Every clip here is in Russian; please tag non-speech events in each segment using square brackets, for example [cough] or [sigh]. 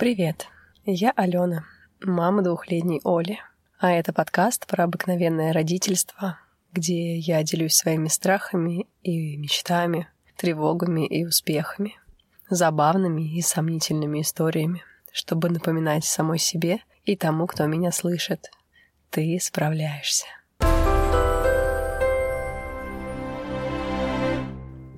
Привет, я Алена, мама двухлетней Оли. А это подкаст про обыкновенное родительство, где я делюсь своими страхами и мечтами, тревогами и успехами, забавными и сомнительными историями, чтобы напоминать самой себе и тому, кто меня слышит. Ты справляешься.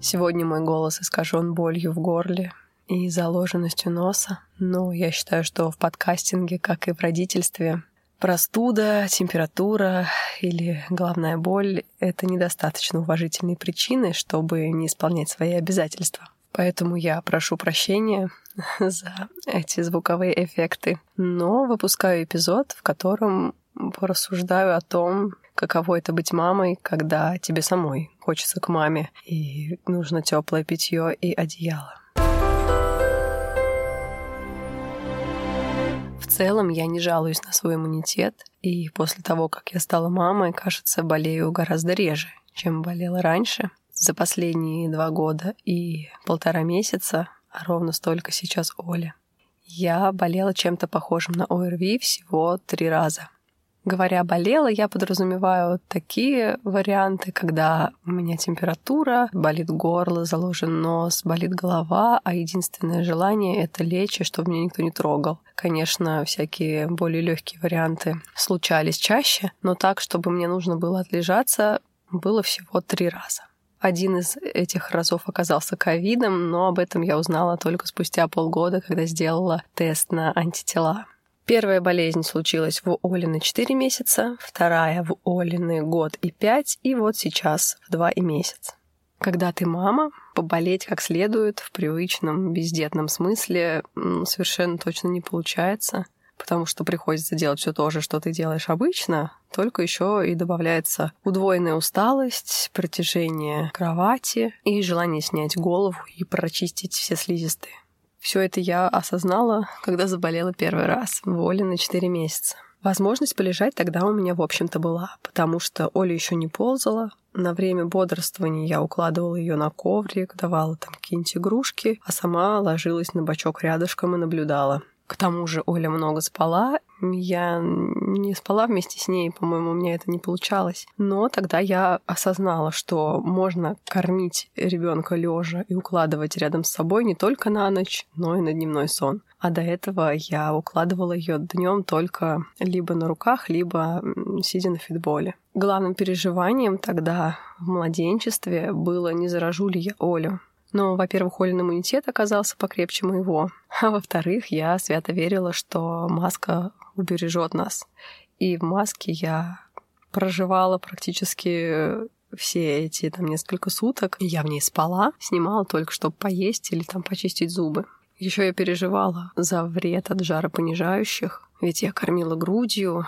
Сегодня мой голос искажен болью в горле и заложенностью носа, но я считаю, что в подкастинге, как и в родительстве, простуда, температура или головная боль — это недостаточно уважительные причины, чтобы не исполнять свои обязательства. Поэтому я прошу прощения [laughs] за эти звуковые эффекты, но выпускаю эпизод, в котором порассуждаю о том, каково это быть мамой, когда тебе самой хочется к маме, и нужно теплое питье и одеяло. Целом я не жалуюсь на свой иммунитет, и после того, как я стала мамой, кажется, болею гораздо реже, чем болела раньше. За последние два года и полтора месяца, а ровно столько сейчас Оля, я болела чем-то похожим на ОРВИ всего три раза. Говоря болела, я подразумеваю такие варианты, когда у меня температура, болит горло, заложен нос, болит голова, а единственное желание — это лечь, и чтобы меня никто не трогал. Конечно, всякие более легкие варианты случались чаще, но так, чтобы мне нужно было отлежаться, было всего три раза. Один из этих разов оказался ковидом, но об этом я узнала только спустя полгода, когда сделала тест на антитела. Первая болезнь случилась в Олины 4 месяца, вторая в Олины год и 5, и вот сейчас в 2 и месяц. Когда ты мама, поболеть как следует в привычном бездетном смысле совершенно точно не получается, потому что приходится делать все то же, что ты делаешь обычно, только еще и добавляется удвоенная усталость, протяжение кровати и желание снять голову и прочистить все слизистые. Все это я осознала, когда заболела первый раз в Оле на 4 месяца. Возможность полежать тогда у меня, в общем-то, была, потому что Оля еще не ползала. На время бодрствования я укладывала ее на коврик, давала там какие-нибудь игрушки, а сама ложилась на бочок рядышком и наблюдала. К тому же Оля много спала, я не спала вместе с ней, по-моему, у меня это не получалось. Но тогда я осознала, что можно кормить ребенка лежа и укладывать рядом с собой не только на ночь, но и на дневной сон. А до этого я укладывала ее днем только либо на руках, либо сидя на фитболе. Главным переживанием тогда в младенчестве было, не заражу ли я Олю. Но, во-первых, Олин иммунитет оказался покрепче моего. А во-вторых, я свято верила, что маска убережет нас. И в маске я проживала практически все эти там несколько суток. Я в ней спала, снимала только, чтобы поесть или там почистить зубы. Еще я переживала за вред от жаропонижающих, ведь я кормила грудью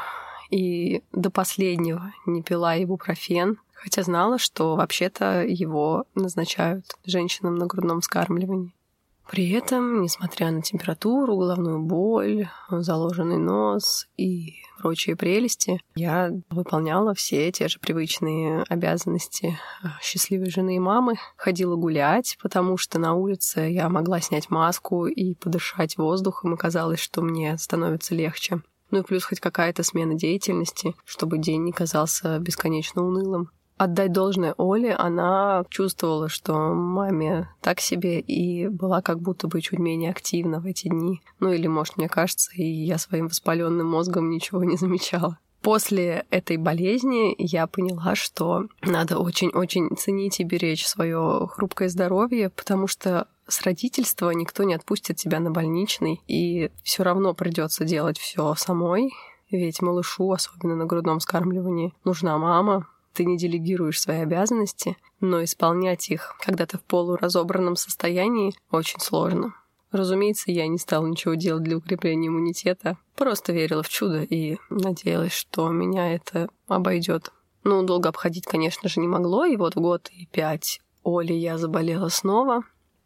и до последнего не пила ибупрофен, хотя знала, что вообще-то его назначают женщинам на грудном вскармливании. При этом, несмотря на температуру, головную боль, заложенный нос и прочие прелести, я выполняла все те же привычные обязанности счастливой жены и мамы. Ходила гулять, потому что на улице я могла снять маску и подышать воздухом, и казалось, что мне становится легче. Ну и плюс хоть какая-то смена деятельности, чтобы день не казался бесконечно унылым отдать должное Оле, она чувствовала, что маме так себе и была как будто бы чуть менее активна в эти дни. Ну или, может, мне кажется, и я своим воспаленным мозгом ничего не замечала. После этой болезни я поняла, что надо очень-очень ценить и беречь свое хрупкое здоровье, потому что с родительства никто не отпустит тебя на больничный, и все равно придется делать все самой, ведь малышу, особенно на грудном скармливании, нужна мама, ты не делегируешь свои обязанности, но исполнять их, когда ты в полуразобранном состоянии, очень сложно. Разумеется, я не стала ничего делать для укрепления иммунитета, просто верила в чудо и надеялась, что меня это обойдет. Ну, долго обходить, конечно же, не могло, и вот в год и пять Оли я заболела снова,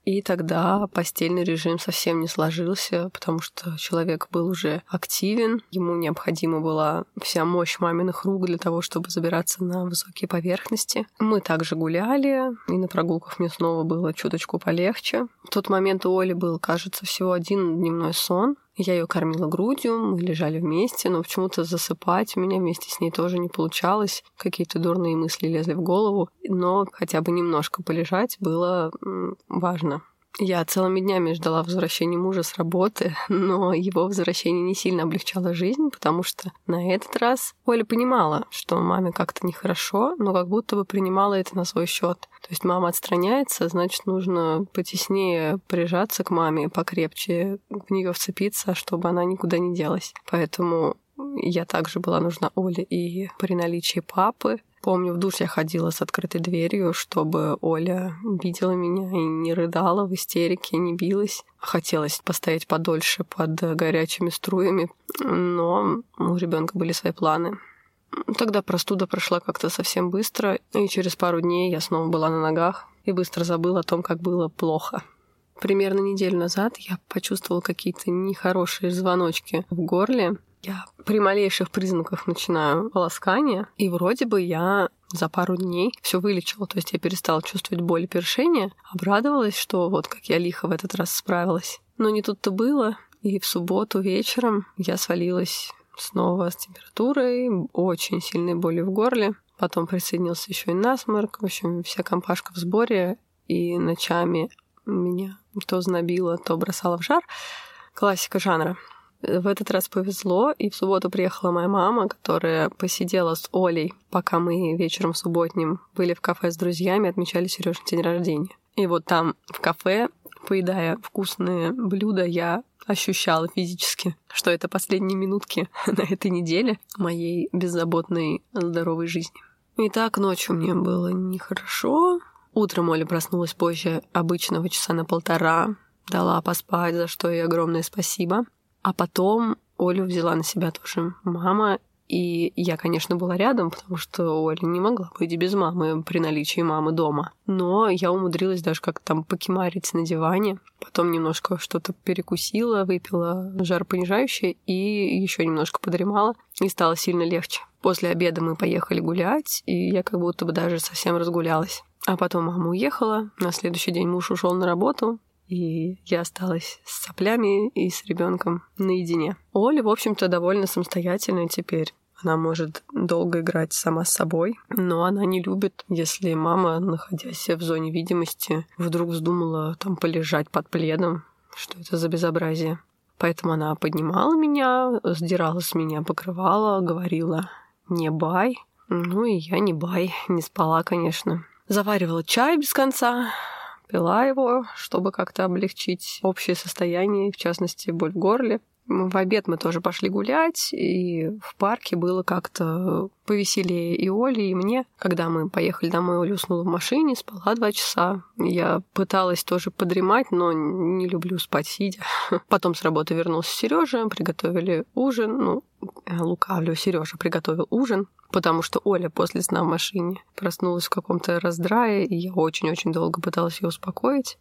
и тогда постельный режим совсем не сложился, потому что человек был уже активен, ему необходима была вся мощь маминых рук для того, чтобы забираться на высокие поверхности. Мы также гуляли, и на прогулках мне снова было чуточку полегче. В тот момент у Оли был, кажется, всего один дневной сон, Я ее кормила грудью, мы лежали вместе, но почему-то засыпать у меня вместе с ней тоже не получалось. Какие-то дурные мысли лезли в голову, но хотя бы немножко полежать было важно. Я целыми днями ждала возвращения мужа с работы, [laughs] но его возвращение не сильно облегчало жизнь, потому что на этот раз Оля понимала, что маме как-то нехорошо, но как будто бы принимала это на свой счет. То есть мама отстраняется, значит, нужно потеснее прижаться к маме, покрепче в нее вцепиться, чтобы она никуда не делась. Поэтому я также была нужна Оле и при наличии папы, Помню, в душ я ходила с открытой дверью, чтобы Оля видела меня и не рыдала в истерике, не билась. Хотелось постоять подольше под горячими струями, но у ребенка были свои планы. Тогда простуда прошла как-то совсем быстро, и через пару дней я снова была на ногах и быстро забыла о том, как было плохо. Примерно неделю назад я почувствовала какие-то нехорошие звоночки в горле, я при малейших признаках начинаю полоскание, и вроде бы я за пару дней все вылечила. То есть я перестала чувствовать боль и першение, обрадовалась, что вот как я лихо в этот раз справилась. Но не тут-то было, и в субботу вечером я свалилась снова с температурой, очень сильной болью в горле. Потом присоединился еще и насморк. В общем, вся компашка в сборе. И ночами меня то знобило, то бросало в жар. Классика жанра. В этот раз повезло, и в субботу приехала моя мама, которая посидела с Олей, пока мы вечером субботним были в кафе с друзьями, отмечали Сережин день рождения. И вот там, в кафе, поедая вкусные блюда, я ощущала физически, что это последние минутки [laughs] на этой неделе моей беззаботной здоровой жизни. И так ночью мне было нехорошо. Утром Оля проснулась позже обычного часа на полтора, дала поспать, за что ей огромное спасибо. А потом Олю взяла на себя тоже мама, и я, конечно, была рядом, потому что Оля не могла быть без мамы при наличии мамы дома. Но я умудрилась даже как-то там покемарить на диване. Потом немножко что-то перекусила, выпила жаропонижающее и еще немножко подремала. И стало сильно легче. После обеда мы поехали гулять, и я как будто бы даже совсем разгулялась. А потом мама уехала, на следующий день муж ушел на работу, и я осталась с соплями и с ребенком наедине. Оля, в общем-то, довольно самостоятельная теперь. Она может долго играть сама с собой, но она не любит, если мама, находясь в зоне видимости, вдруг вздумала там полежать под пледом. Что это за безобразие? Поэтому она поднимала меня, сдирала с меня покрывала, говорила «не бай». Ну и я не бай, не спала, конечно. Заваривала чай без конца, пила его, чтобы как-то облегчить общее состояние, в частности, боль в горле. В обед мы тоже пошли гулять, и в парке было как-то повеселее и Оле, и мне. Когда мы поехали домой, Оля уснула в машине, спала два часа. Я пыталась тоже подремать, но не люблю спать сидя. [laughs] Потом с работы вернулся Сережа, приготовили ужин. Ну, лукавлю, Сережа приготовил ужин потому что Оля после сна в машине проснулась в каком-то раздрае, и я очень-очень долго пыталась ее успокоить.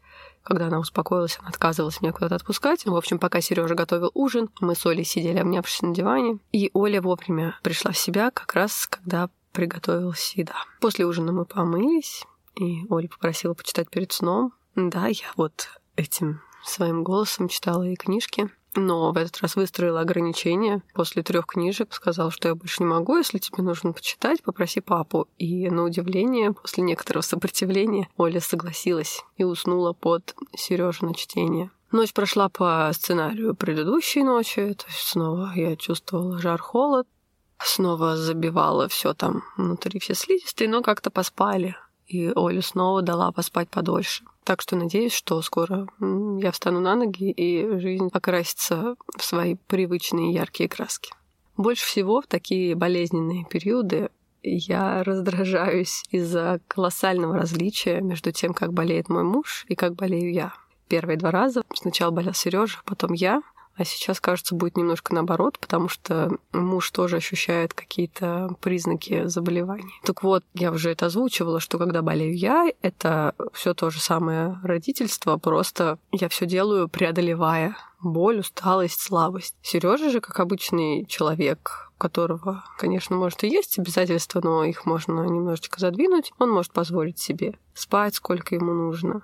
Когда она успокоилась, она отказывалась меня куда-то отпускать. В общем, пока Сережа готовил ужин, мы с Олей сидели, обнявшись на диване, и Оля вовремя пришла в себя как раз, когда приготовилась еда. После ужина мы помылись, и Оля попросила почитать перед сном. Да, я вот этим своим голосом читала ей книжки но в этот раз выстроила ограничения. После трех книжек сказал, что я больше не могу, если тебе нужно почитать, попроси папу. И на удивление, после некоторого сопротивления, Оля согласилась и уснула под Сережа на чтение. Ночь прошла по сценарию предыдущей ночи, то есть снова я чувствовала жар-холод, снова забивала все там внутри, все слизистые, но как-то поспали. И Олю снова дала поспать подольше. Так что надеюсь, что скоро я встану на ноги и жизнь окрасится в свои привычные яркие краски. Больше всего в такие болезненные периоды я раздражаюсь из-за колоссального различия между тем, как болеет мой муж и как болею я. Первые два раза сначала болел Сережа, потом я, а сейчас, кажется, будет немножко наоборот, потому что муж тоже ощущает какие-то признаки заболеваний. Так вот, я уже это озвучивала, что когда болею я, это все то же самое родительство, просто я все делаю, преодолевая боль, усталость, слабость. Сережа же, как обычный человек, у которого, конечно, может и есть обязательства, но их можно немножечко задвинуть, он может позволить себе спать, сколько ему нужно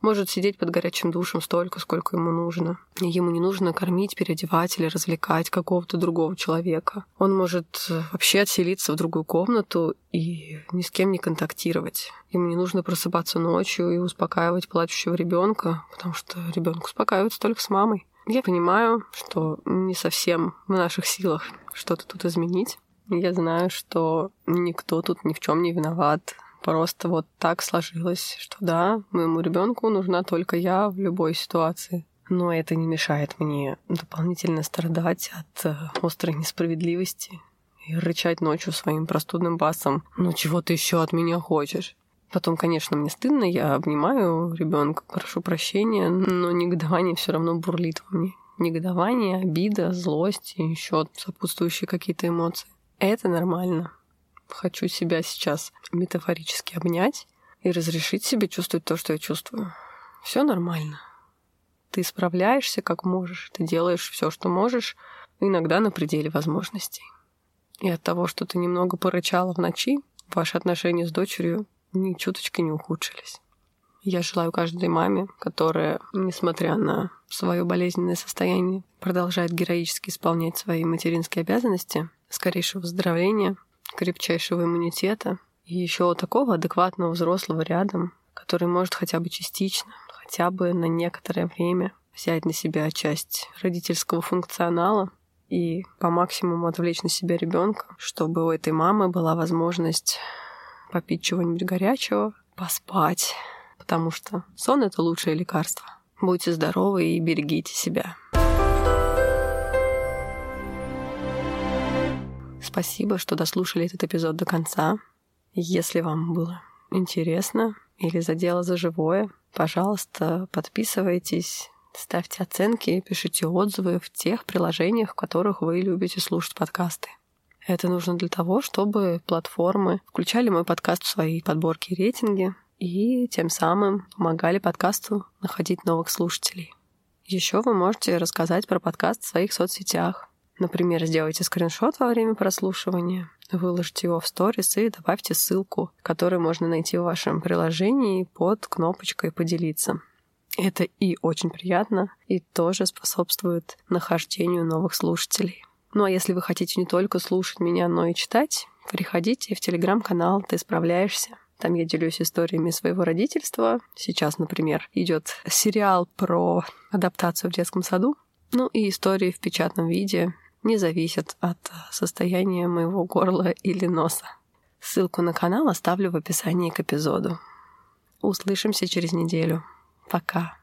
может сидеть под горячим душем столько, сколько ему нужно. Ему не нужно кормить, переодевать или развлекать какого-то другого человека. Он может э, вообще отселиться в другую комнату и ни с кем не контактировать. Ему не нужно просыпаться ночью и успокаивать плачущего ребенка, потому что ребенок успокаивается только с мамой. Я понимаю, что не совсем в наших силах что-то тут изменить. Я знаю, что никто тут ни в чем не виноват. Просто вот так сложилось, что да, моему ребенку нужна только я в любой ситуации. Но это не мешает мне дополнительно страдать от э, острой несправедливости и рычать ночью своим простудным басом. Ну чего ты еще от меня хочешь? Потом, конечно, мне стыдно, я обнимаю ребенка, прошу прощения, но негодование все равно бурлит во мне. Негодование, обида, злость и еще сопутствующие какие-то эмоции. Это нормально хочу себя сейчас метафорически обнять и разрешить себе чувствовать то, что я чувствую. Все нормально. Ты справляешься как можешь, ты делаешь все, что можешь, иногда на пределе возможностей. И от того, что ты немного порычала в ночи, ваши отношения с дочерью ни чуточки не ухудшились. Я желаю каждой маме, которая, несмотря на свое болезненное состояние, продолжает героически исполнять свои материнские обязанности, скорейшего выздоровления, крепчайшего иммунитета и еще такого адекватного взрослого рядом, который может хотя бы частично, хотя бы на некоторое время взять на себя часть родительского функционала и по максимуму отвлечь на себя ребенка, чтобы у этой мамы была возможность попить чего-нибудь горячего, поспать, потому что сон — это лучшее лекарство. Будьте здоровы и берегите себя. Спасибо, что дослушали этот эпизод до конца. Если вам было интересно или задело за живое, пожалуйста, подписывайтесь, ставьте оценки, пишите отзывы в тех приложениях, в которых вы любите слушать подкасты. Это нужно для того, чтобы платформы включали мой подкаст в свои подборки и рейтинги и тем самым помогали подкасту находить новых слушателей. Еще вы можете рассказать про подкаст в своих соцсетях. Например, сделайте скриншот во время прослушивания, выложите его в сторис и добавьте ссылку, которую можно найти в вашем приложении под кнопочкой «Поделиться». Это и очень приятно, и тоже способствует нахождению новых слушателей. Ну а если вы хотите не только слушать меня, но и читать, приходите в телеграм-канал «Ты справляешься». Там я делюсь историями своего родительства. Сейчас, например, идет сериал про адаптацию в детском саду. Ну и истории в печатном виде не зависят от состояния моего горла или носа. Ссылку на канал оставлю в описании к эпизоду. Услышимся через неделю. Пока.